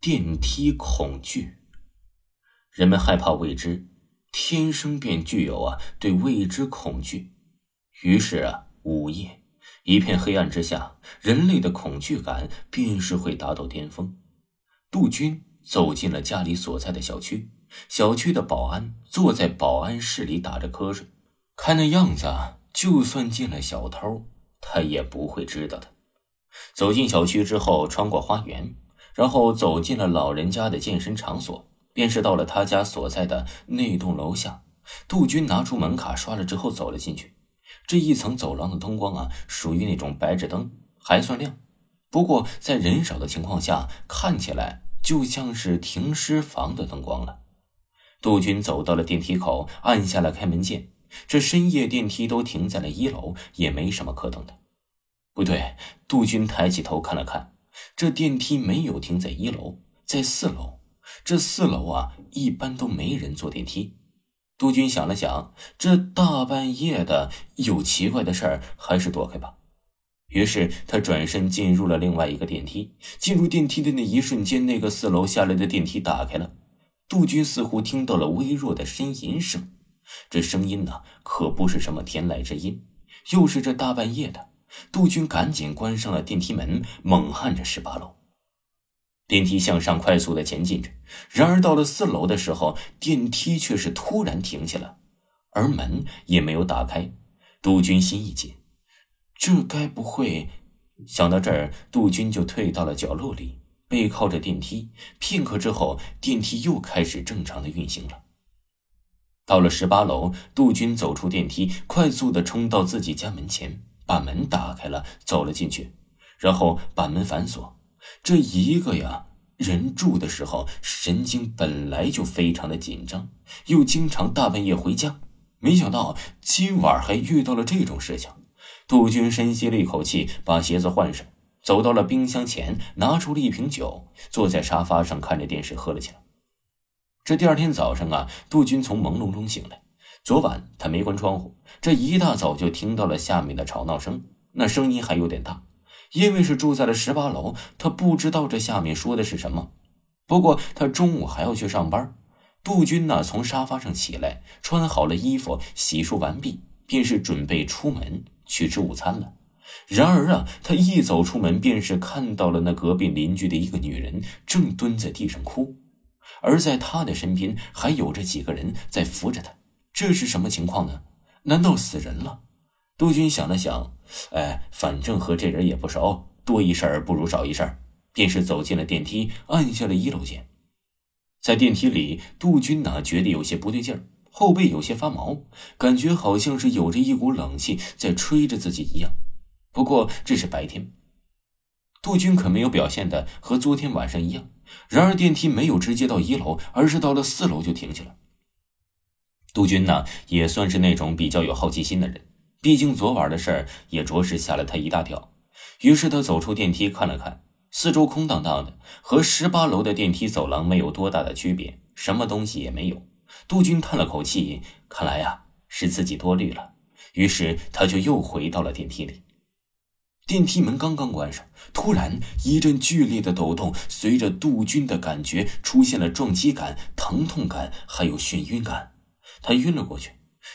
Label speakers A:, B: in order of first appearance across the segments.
A: 电梯恐惧，人们害怕未知，天生便具有啊对未知恐惧。于是啊，午夜一片黑暗之下，人类的恐惧感便是会达到巅峰。杜鹃走进了家里所在的小区，小区的保安坐在保安室里打着瞌睡，看那样子，就算进了小偷，他也不会知道的。走进小区之后，穿过花园。然后走进了老人家的健身场所，便是到了他家所在的那栋楼下。杜军拿出门卡刷了之后走了进去。这一层走廊的灯光啊，属于那种白炽灯，还算亮。不过在人少的情况下，看起来就像是停尸房的灯光了。杜军走到了电梯口，按下了开门键。这深夜电梯都停在了一楼，也没什么可等的。不对，杜军抬起头看了看。这电梯没有停在一楼，在四楼。这四楼啊，一般都没人坐电梯。杜军想了想，这大半夜的有奇怪的事儿，还是躲开吧。于是他转身进入了另外一个电梯。进入电梯的那一瞬间，那个四楼下来的电梯打开了。杜军似乎听到了微弱的呻吟声，这声音呢，可不是什么天籁之音，又是这大半夜的。杜军赶紧关上了电梯门，猛按着十八楼。电梯向上快速的前进着，然而到了四楼的时候，电梯却是突然停下了，而门也没有打开。杜军心一紧，这该不会……想到这儿，杜军就退到了角落里，背靠着电梯。片刻之后，电梯又开始正常的运行了。到了十八楼，杜军走出电梯，快速的冲到自己家门前。把门打开了，走了进去，然后把门反锁。这一个呀，人住的时候神经本来就非常的紧张，又经常大半夜回家，没想到今晚还遇到了这种事情。杜军深吸了一口气，把鞋子换上，走到了冰箱前，拿出了一瓶酒，坐在沙发上看着电视喝了起来。这第二天早上啊，杜军从朦胧中醒来。昨晚他没关窗户，这一大早就听到了下面的吵闹声，那声音还有点大。因为是住在了十八楼，他不知道这下面说的是什么。不过他中午还要去上班。杜军呢，从沙发上起来，穿好了衣服，洗漱完毕，便是准备出门去吃午餐了。然而啊，他一走出门，便是看到了那隔壁邻居的一个女人正蹲在地上哭，而在他的身边还有着几个人在扶着他。这是什么情况呢？难道死人了？杜军想了想，哎，反正和这人也不熟，多一事不如少一事便是走进了电梯，按下了一楼键。在电梯里，杜军哪觉得有些不对劲儿，后背有些发毛，感觉好像是有着一股冷气在吹着自己一样。不过这是白天，杜军可没有表现的和昨天晚上一样。然而电梯没有直接到一楼，而是到了四楼就停下了。杜军呢，也算是那种比较有好奇心的人，毕竟昨晚的事儿也着实吓了他一大跳。于是他走出电梯看了看，四周空荡荡的，和十八楼的电梯走廊没有多大的区别，什么东西也没有。杜军叹了口气，看来呀是自己多虑了。于是他就又回到了电梯里。电梯门刚刚关上，突然一阵剧烈的抖动，随着杜军的感觉出现了撞击感、疼痛感，还有眩晕感。他晕了过去，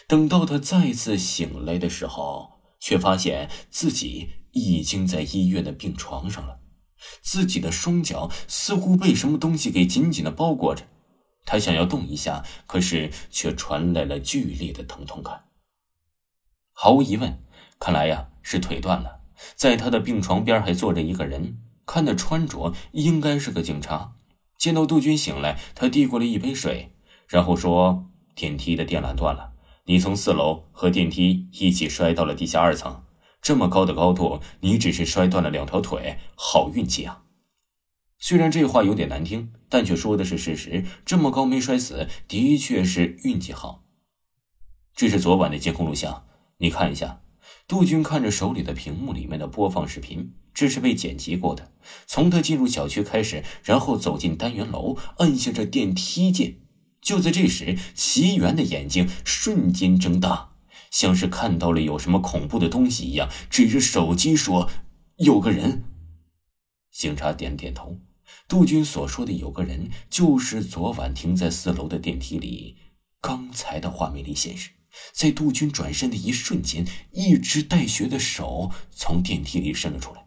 A: 等到他再次醒来的时候，却发现自己已经在医院的病床上了。自己的双脚似乎被什么东西给紧紧的包裹着，他想要动一下，可是却传来了剧烈的疼痛感。毫无疑问，看来呀是腿断了。在他的病床边还坐着一个人，看那穿着应该是个警察。见到杜军醒来，他递过了一杯水，然后说。电梯的电缆断了，你从四楼和电梯一起摔到了地下二层。这么高的高度，你只是摔断了两条腿，好运气啊！虽然这话有点难听，但却说的是事实。这么高没摔死，的确是运气好。这是昨晚的监控录像，你看一下。杜军看着手里的屏幕里面的播放视频，这是被剪辑过的。从他进入小区开始，然后走进单元楼，按下这电梯键。就在这时，齐元的眼睛瞬间睁大，像是看到了有什么恐怖的东西一样，指着手机说：“有个人。”警察点点头。杜军所说的“有个人”，就是昨晚停在四楼的电梯里，刚才的画面里显示。在杜军转身的一瞬间，一只带血的手从电梯里伸了出来。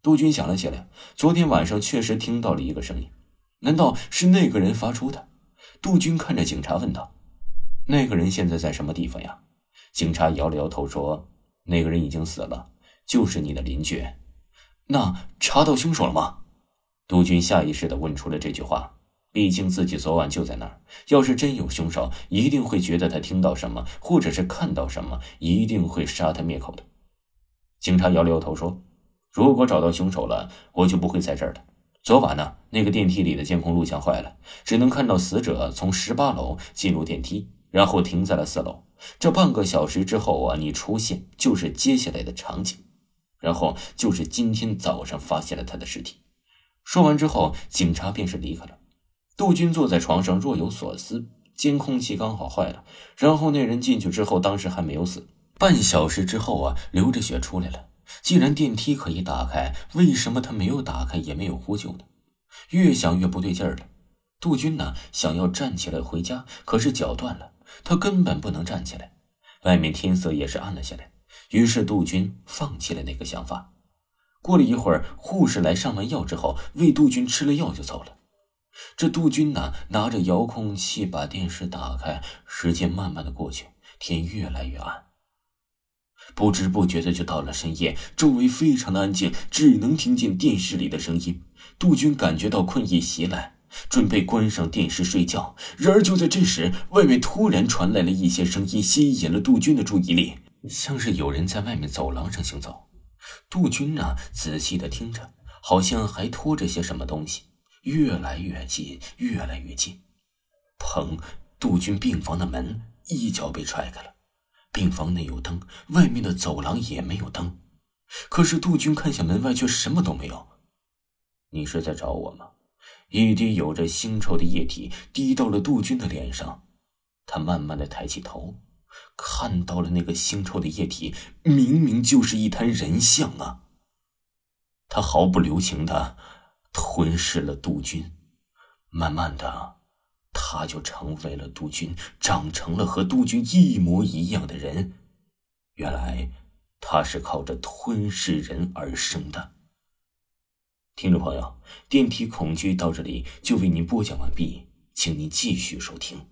A: 杜军想了起来，昨天晚上确实听到了一个声音，难道是那个人发出的？杜军看着警察问道：“那个人现在在什么地方呀？”警察摇了摇头说：“那个人已经死了，就是你的邻居。”那查到凶手了吗？杜军下意识的问出了这句话。毕竟自己昨晚就在那儿，要是真有凶手，一定会觉得他听到什么，或者是看到什么，一定会杀他灭口的。警察摇了摇头说：“如果找到凶手了，我就不会在这儿了。昨晚呢，那个电梯里的监控录像坏了，只能看到死者从十八楼进入电梯，然后停在了四楼。这半个小时之后啊，你出现就是接下来的场景，然后就是今天早上发现了他的尸体。”说完之后，警察便是离开了。杜军坐在床上若有所思，监控器刚好坏了。然后那人进去之后，当时还没有死。半小时之后啊，流着血出来了。既然电梯可以打开，为什么他没有打开，也没有呼救呢？越想越不对劲儿了。杜军呢，想要站起来回家，可是脚断了，他根本不能站起来。外面天色也是暗了下来，于是杜军放弃了那个想法。过了一会儿，护士来上完药之后，为杜军吃了药就走了。这杜军呢，拿着遥控器把电视打开，时间慢慢的过去，天越来越暗，不知不觉的就到了深夜，周围非常的安静，只能听见电视里的声音。杜军感觉到困意袭来，准备关上电视睡觉。然而就在这时，外面突然传来了一些声音，吸引了杜军的注意力，像是有人在外面走廊上行走。杜军呢，仔细的听着，好像还拖着些什么东西。越来越近，越来越近。砰！杜军病房的门一脚被踹开了。病房内有灯，外面的走廊也没有灯。可是杜军看向门外，却什么都没有。你是在找我吗？一滴有着腥臭的液体滴到了杜军的脸上。他慢慢的抬起头，看到了那个腥臭的液体，明明就是一滩人像啊！他毫不留情的。吞噬了杜军，慢慢的，他就成为了督军，长成了和督军一模一样的人。原来他是靠着吞噬人而生的。听众朋友，电梯恐惧到这里就为您播讲完毕，请您继续收听。